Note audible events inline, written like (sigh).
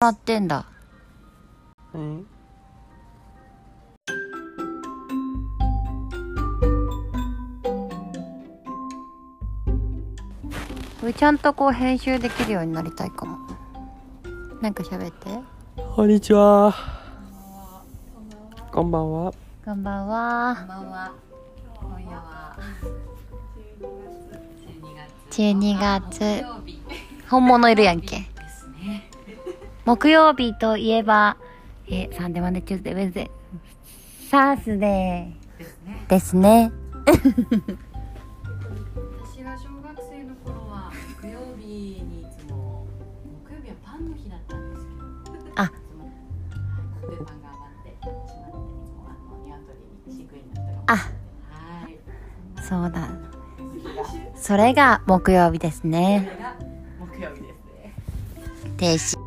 らってんだ。何これちゃんとこう編集できるようになりたいかも。なんか喋って。こんにちはこんばんはこんばんは。こんばんは。今夜は12月。曜日 (laughs) 本物いるやんけ。木曜日といえば、え、 Sunday Monday Tuesday Wednesday、Thursday ですね。ーですね。(laughs) 私が小学生の頃は木曜日にいつも木曜日はパンの日だったんですけど。あパンが余ってしまっていつもあの鶏に飼育員あはい。そうだ。それが木曜日ですね。こ。れが木曜日ですね。停止。